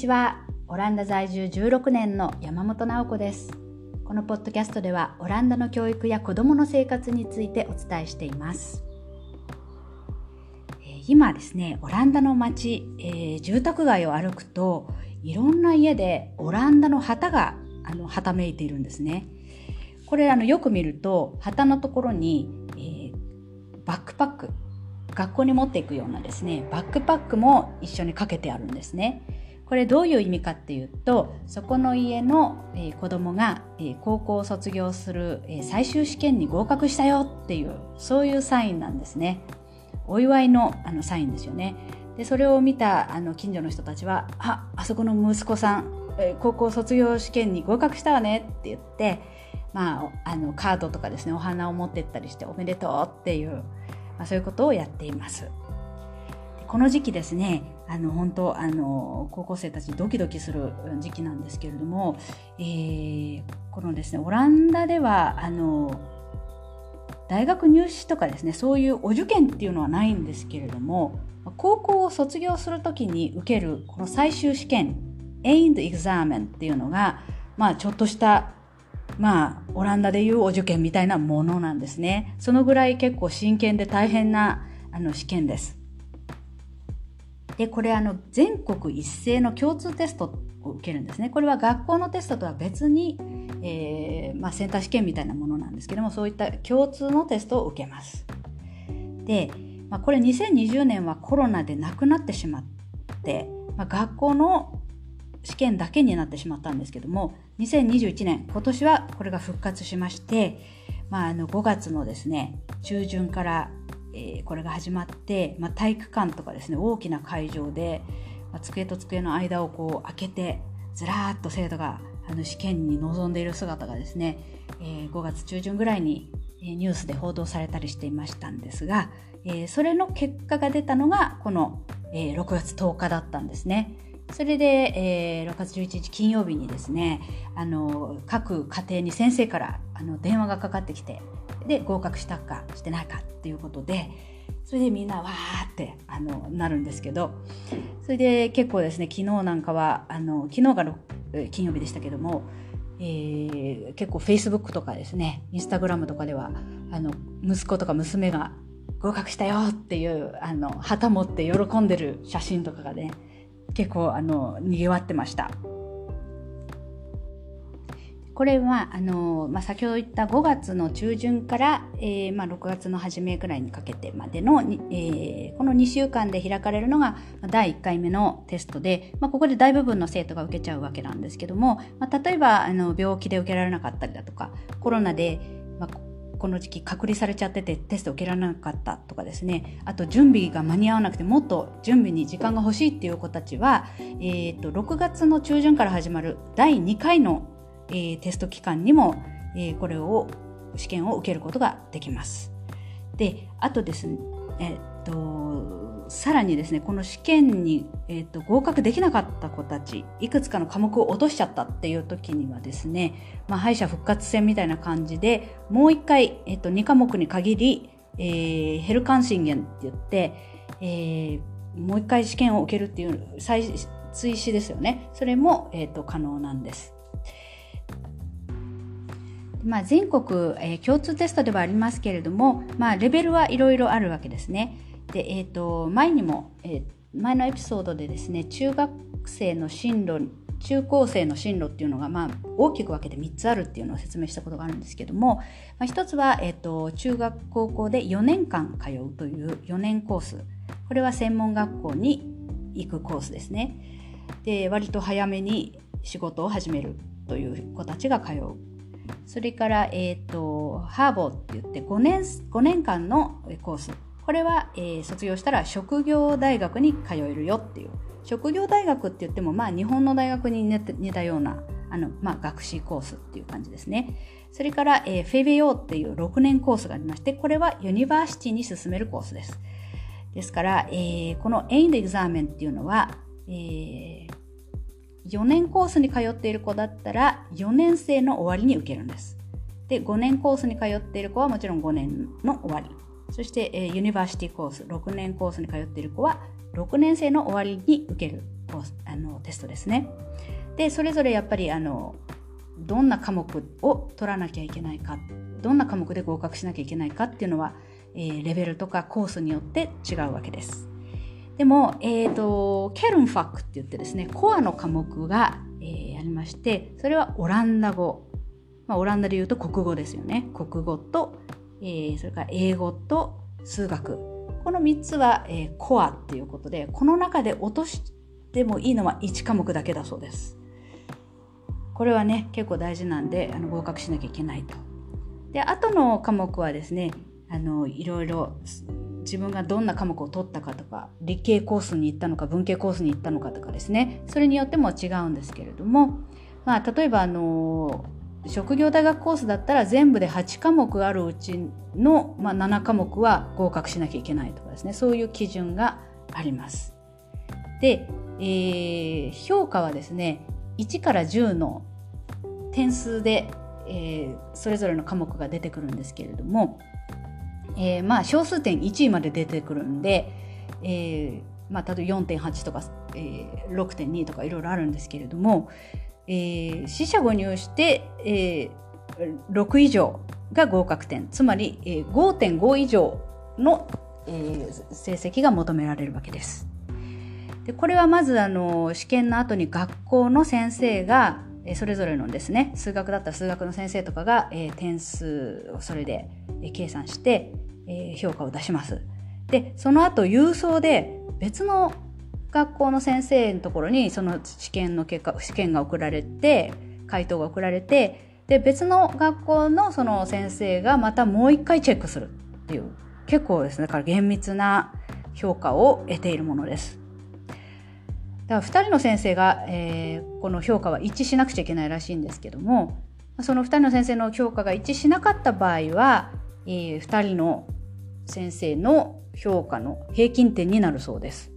ちは。オランダ在住16年の山本直子です。このポッドキャストではオランダの教育や子どもの生活についてお伝えしています。今ですねオランダの街、えー、住宅街を歩くといろんな家でオランダの旗があのはためいているんですね。これあのよく見ると旗のところに、えー、バックパック学校に持っていくようなですねバックパックも一緒にかけてあるんですね。これどういう意味かっていうとそこの家の、えー、子供が、え、高校を卒業する、え、最終試験に合格したよっていうそういうサインなんですね。お祝いのあのサインですよね。でそれを見たあの近所の人たちは「ああそこの息子さん、え、高校卒業試験に合格したわね」って言ってまあ、あのカードとかですねお花を持ってったりしておめでとうっていう、まあ、そういうことをやっています。この時期ですねあの本当あの高校生たちドキドキする時期なんですけれども、えー、このですねオランダではあの大学入試とかですねそういうお受験っていうのはないんですけれども高校を卒業する時に受けるこの最終試験 Aimed Examen っていうのがまあちょっとしたまあオランダでいうお受験みたいなものなんですね。そのぐらい結構真剣で大変なあの試験です。でこれあの全国一斉の共通テストを受けるんですね。これは学校のテストとは別に、えー、まあ、センター試験みたいなものなんですけどもそういった共通のテストを受けます。で、まあ、これ2020年はコロナでなくなってしまって、まあ、学校の試験だけになってしまったんですけども2021年今年はこれが復活しまして、まあ、あの5月のですね中旬からえー、これが始まって、まあ、体育館とかですね大きな会場で、まあ、机と机の間をこう開けてずらーっと生徒があの試験に臨んでいる姿がですね、えー、5月中旬ぐらいにニュースで報道されたりしていましたんですが、えー、それの結果が出たのがこの、えー、6月10日だったんですね。それで、えー、6月11日金曜日にですねあの各家庭に先生からあの電話がかかってきてで合格したかしてないかっていうことでそれでみんなわーってあのなるんですけどそれで結構ですね昨日なんかはあの昨日が金曜日でしたけども、えー、結構 Facebook とかですね Instagram とかではあの息子とか娘が合格したよっていうあの旗持って喜んでる写真とかがね結構あのにぎわってました。これはあの、まあ、先ほど言った5月の中旬から、えーまあ、6月の初めぐらいにかけてまでの、えー、この2週間で開かれるのが第1回目のテストで、まあ、ここで大部分の生徒が受けちゃうわけなんですけども、まあ、例えばあの病気で受けられなかったりだとかコロナで、まあ、この時期隔離されちゃっててテスト受けられなかったとかですねあと準備が間に合わなくてもっと準備に時間が欲しいっていう子たちは、えーと、と6月の中旬から始まる第2回のえー、テスト期間にも、えー、これを試験を受けることができます。であとですね、えー、っとさらにですねこの試験に、えー、っと合格できなかった子たちいくつかの科目を落としちゃったっていう時にはですね、まあ、敗者復活戦みたいな感じでもう一回、えー、っと2科目に限り、えー、ヘルカンシンゲンって言って、えー、もう一回試験を受けるっていう再追試ですよねそれも、えー、と可能なんです。まあ、全国、えー、共通テストではありますけれども、まあ、レベルはいろいろあるわけですね。で、えーと、前にも、えー、前のエピソードでですね中学生の進路中高生の進路っていうのが、まあ、大きく分けて3つあるっていうのを説明したことがあるんですけども、まあ、1つは、えーと、中学高校で4年間通うという4年コース。これは専門学校に行くコースですね。で割と早めに仕事を始めるという子たちが通う。それから、えーと、 HAVO って言って5年 ,5 年間のコースこれは、えー、卒業したら職業大学に通えるよっていう職業大学って言っても、まあ、日本の大学に似たようなあの、まあ、学士コースっていう感じですね。それから、えー、フェベオっていう6年コースがありまして、これは university に進めるコースです。ですから、えー、このエインドエグザーメンっていうのは、えー、4年コースに通っている子だったら4年生の終わりに受けるんです。で5年コースに通っている子はもちろん5年の終わりそして、えー、ユニバーシティコース6年コースに通っている子は6年生の終わりに受けるコースあのテストですね。でそれぞれやっぱりあのどんな科目を取らなきゃいけないかどんな科目で合格しなきゃいけないかっていうのは、えー、レベルとかコースによって違うわけです。でも、えーと、ケルンファックって言ってですねコアの科目が、えー、ありましてそれはオランダ語、まあ、オランダで言うと国語ですよね国語と、えー、それから英語と数学この3つは、えー、コアっていうことでこの中で落としてもいいのは1科目だけだそうです。これはね結構大事なんであの合格しなきゃいけないと。で後の科目はですねあのいろいろ自分がどんな科目を取ったかとか理系コースに行ったのか文系コースに行ったのかとかですねそれによっても違うんですけれども、まあ、例えばあの職業大学コースだったら全部で8科目あるうちの、まあ、7科目は合格しなきゃいけないとかですねそういう基準があります。で、えー、評価はですね1から10の点数で、えー、それぞれの科目が出てくるんですけれども、えー、まあ小数点1位まで出てくるんで、えーまあ、例えば4.8とか、えー、6.2とかいろいろあるんですけれども、えー、四捨五入して、えー、6以上が合格点つまり、えー、5.5以上の、えー、成績が求められるわけです。でこれはまずあの試験の後に学校の先生がそれぞれのですね数学だったら数学の先生とかが、えー、点数をそれで、計算して、え、評価を出します。でその後郵送で別の学校の先生のところにその試験の結果試験が送られて回答が送られてで別の学校のその先生がまたもう一回チェックするっていう結構ですねだから厳密な評価を得ているものです。だから2人の先生が、えー、この評価は一致しなくちゃいけないらしいんですけどもその2人の先生の評価が一致しなかった場合は、えー、2人の先生の評価の平均点になるそうです。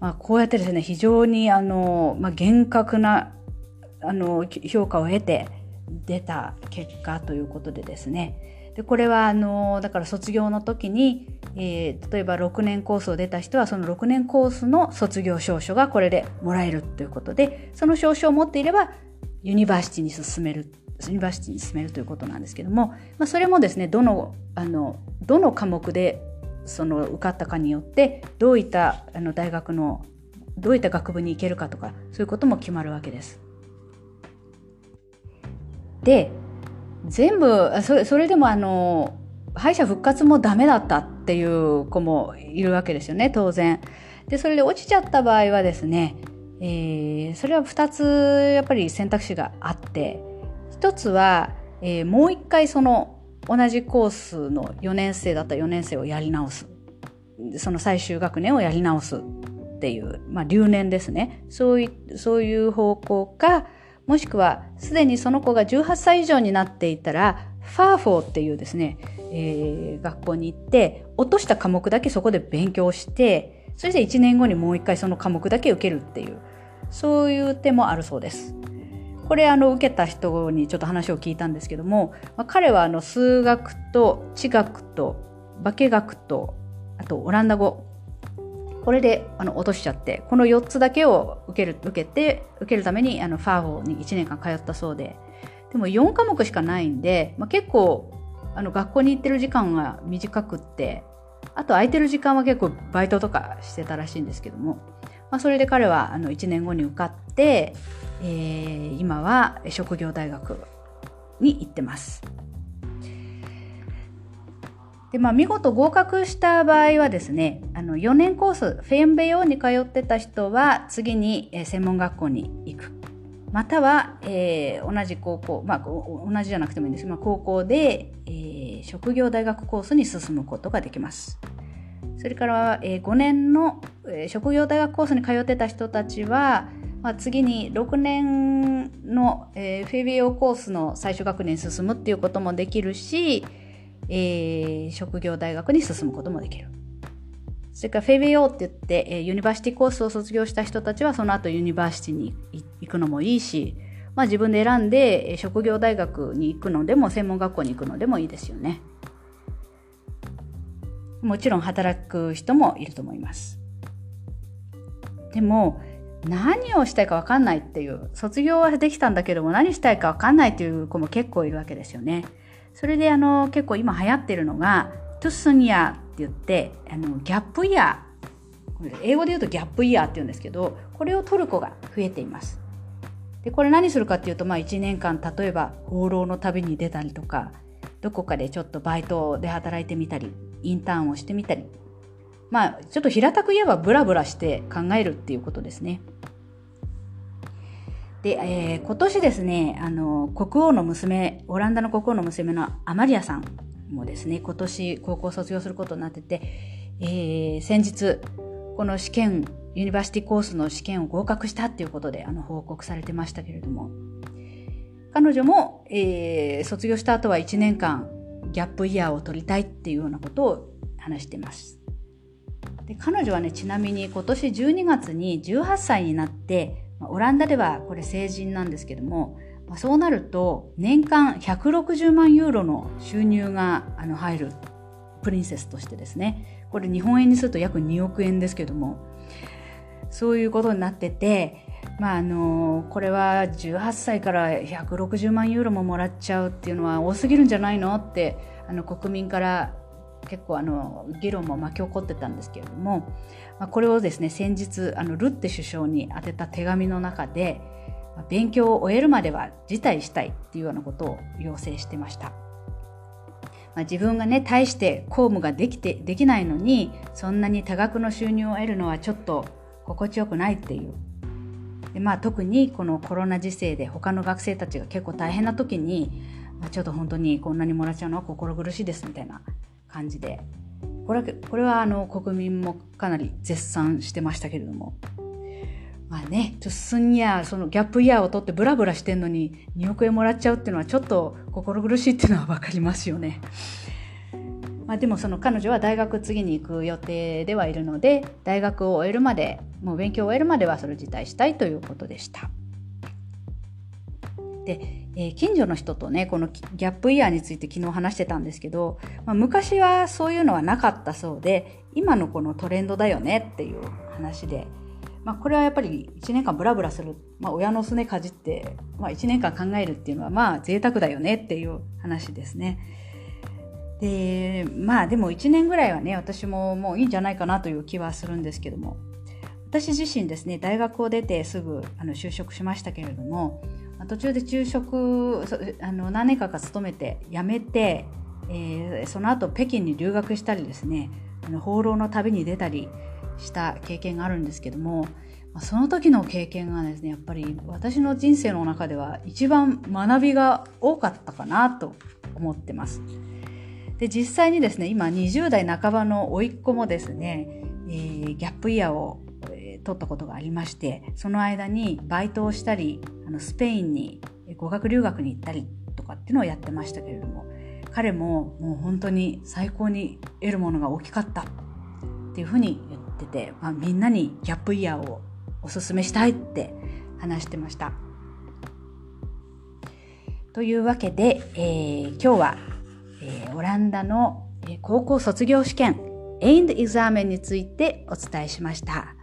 まあ、こうやってですね非常にあの、まあ、厳格なあの評価を得て出た結果ということでですねでこれはあのだから卒業の時にえー、例えば6年コースを出た人はその6年コースの卒業証書がこれでもらえるということでその証書を持っていればユニバーシティに進めるユニバーシティに進めるということなんですけども、まあ、それもですねどのあのどの科目でその受かったかによってどういったあの大学のどういった学部に行けるかとかそういうことも決まるわけです。で全部それそれでもあの敗者復活もダメだったっていう子もいるわけですよね当然。でそれで落ちちゃった場合はですね、えー、それは2つやっぱり選択肢があって1つは、えー、もう1回その同じコースの4年生だった4年生をやり直すその最終学年をやり直すっていう、まあ、留年ですねそういそういう方向かもしくはすでにその子が18歳以上になっていたらファーフォーっていうですねえー、学校に行って落とした科目だけそこで勉強してそして1年後にもう一回その科目だけ受けるっていうそういう手もあるそうです。これあの受けた人にちょっと話を聞いたんですけども、まあ、彼はあの数学と地学と化学とあとオランダ語。これであの落としちゃってこの4つだけを受ける受けて受けるためにあのファーホーに1年間通ったそうで。でも4科目しかないんで、まあ、結構あの学校に行ってる時間が短くってあと空いてる時間は結構バイトとかしてたらしいんですけども、まあ、それで彼はあの1年後に受かって、えー、今は職業大学に行ってます。でまあ、見事合格した場合はですねあの4年コースフェンベヨに通ってた人は次に専門学校に行くまたは、えー、同じ高校、まあ、同じじゃなくてもいいんですけど、まあ、高校で、えー、職業大学コースに進むことができます。それから、えー、5年の、え、職業大学コースに通ってた人たちは、まあ、次に6年の、え、フェビオコースの最終学年に進むっていうこともできるし、えー、職業大学に進むこともできる。それから VWO って言って、えユニバーシティコースを卒業した人たちはその後ユニバーシティに行くのもいいし、まあ、自分で選んで職業大学に行くのでも専門学校に行くのでもいいですよね。もちろん働く人もいると思います。でも何をしたいか分かんないっていう卒業はできたんだけども何したいか分かんないっていう子も結構いるわけですよね。それであの結構今流行ってるのがトゥスニアって言ってあのギャップイヤー英語で言うとギャップイヤーって言うんですけどこれを取る子が増えています。でこれ何するかっていうと、まあ、1年間例えば放浪の旅に出たりとかどこかでちょっとバイトで働いてみたりインターンをしてみたりまあちょっと平たく言えばブラブラして考えるっていうことですね。で、えー、今年ですねあの国王の娘オランダの国王の娘のアマリアさんもですね今年高校卒業することになってて、えー、先日この試験ユニバーシティコースの試験を合格したっていうことであの報告されてましたけれども彼女も、えー、卒業した後は1年間ギャップイヤーを取りたいっていうようなことを話してます。で彼女はねちなみに今年12月に18歳になってまオランダではこれ成人なんですけどもまそうなると年間160万ユーロの収入があの入るプリンセスとしてですねこれ日本円にすると約2億円ですけどもそういうことになっててまああのこれは18歳から160万ユーロももらっちゃうっていうのは多すぎるんじゃないのってあの国民から結構あの議論も巻き起こってたんですけれども、まあ、これをですね先日あのルッテ首相に宛てた手紙の中で勉強を終えるまでは辞退したいっていうようなことを要請してました。まあ、自分がね大して公務ができてできないのにそんなに多額の収入を得るのはちょっと心地よくないっていうで、まあ、特にこのコロナ時世で他の学生たちが結構大変な時に、ま、ちょっと本当にこんなにもらっちゃうの？は心苦しいですみたいな感じでこれはこれはあの国民もかなり絶賛してましたけれども。まあね、トゥッスンイヤー、そのギャップイヤーを取ってブラブラしてんのに2億円もらっちゃうっていうのはちょっと心苦しいっていうのは分かりますよね。まあ、でもその彼女は大学次に行く予定ではいるので大学を終えるまでもう勉強を終えるまではそれを辞退したいということでした。で、えー、近所の人とねこのギャップイヤーについて昨日話してたんですけど、まあ、昔はそういうのはなかったそうで今のこのトレンドだよねっていう話で、まあ、これはやっぱり1年間ブラブラする、まあ、親のすねかじって、まあ、1年間考えるっていうのはまあ贅沢だよねっていう話ですね。でまあでも1年ぐらいはね私ももういいんじゃないかなという気はするんですけども私自身ですね大学を出てすぐあの就職しましたけれども途中で昼食あの何年かか勤めて辞めて、えー、その後北京に留学したりですねあの放浪の旅に出たりした経験があるんですけどもその時の経験がですねやっぱり私の人生の中では一番学びが多かったかなと思ってます。で実際にですね今20代半ばの甥っ子もですね、えー、ギャップイヤーを、え、取ったことがありましてその間にバイトをしたりあのスペインに語学留学に行ったりとかっていうのをやってましたけれども彼ももう本当に最高に得るものが大きかったっていうふうに言ってて、まあ、みんなにギャップイヤーをおすすめしたいって話してました。というわけで、えー、今日はえ、オランダの高校卒業試験エインドエグザーメンについてお伝えしました。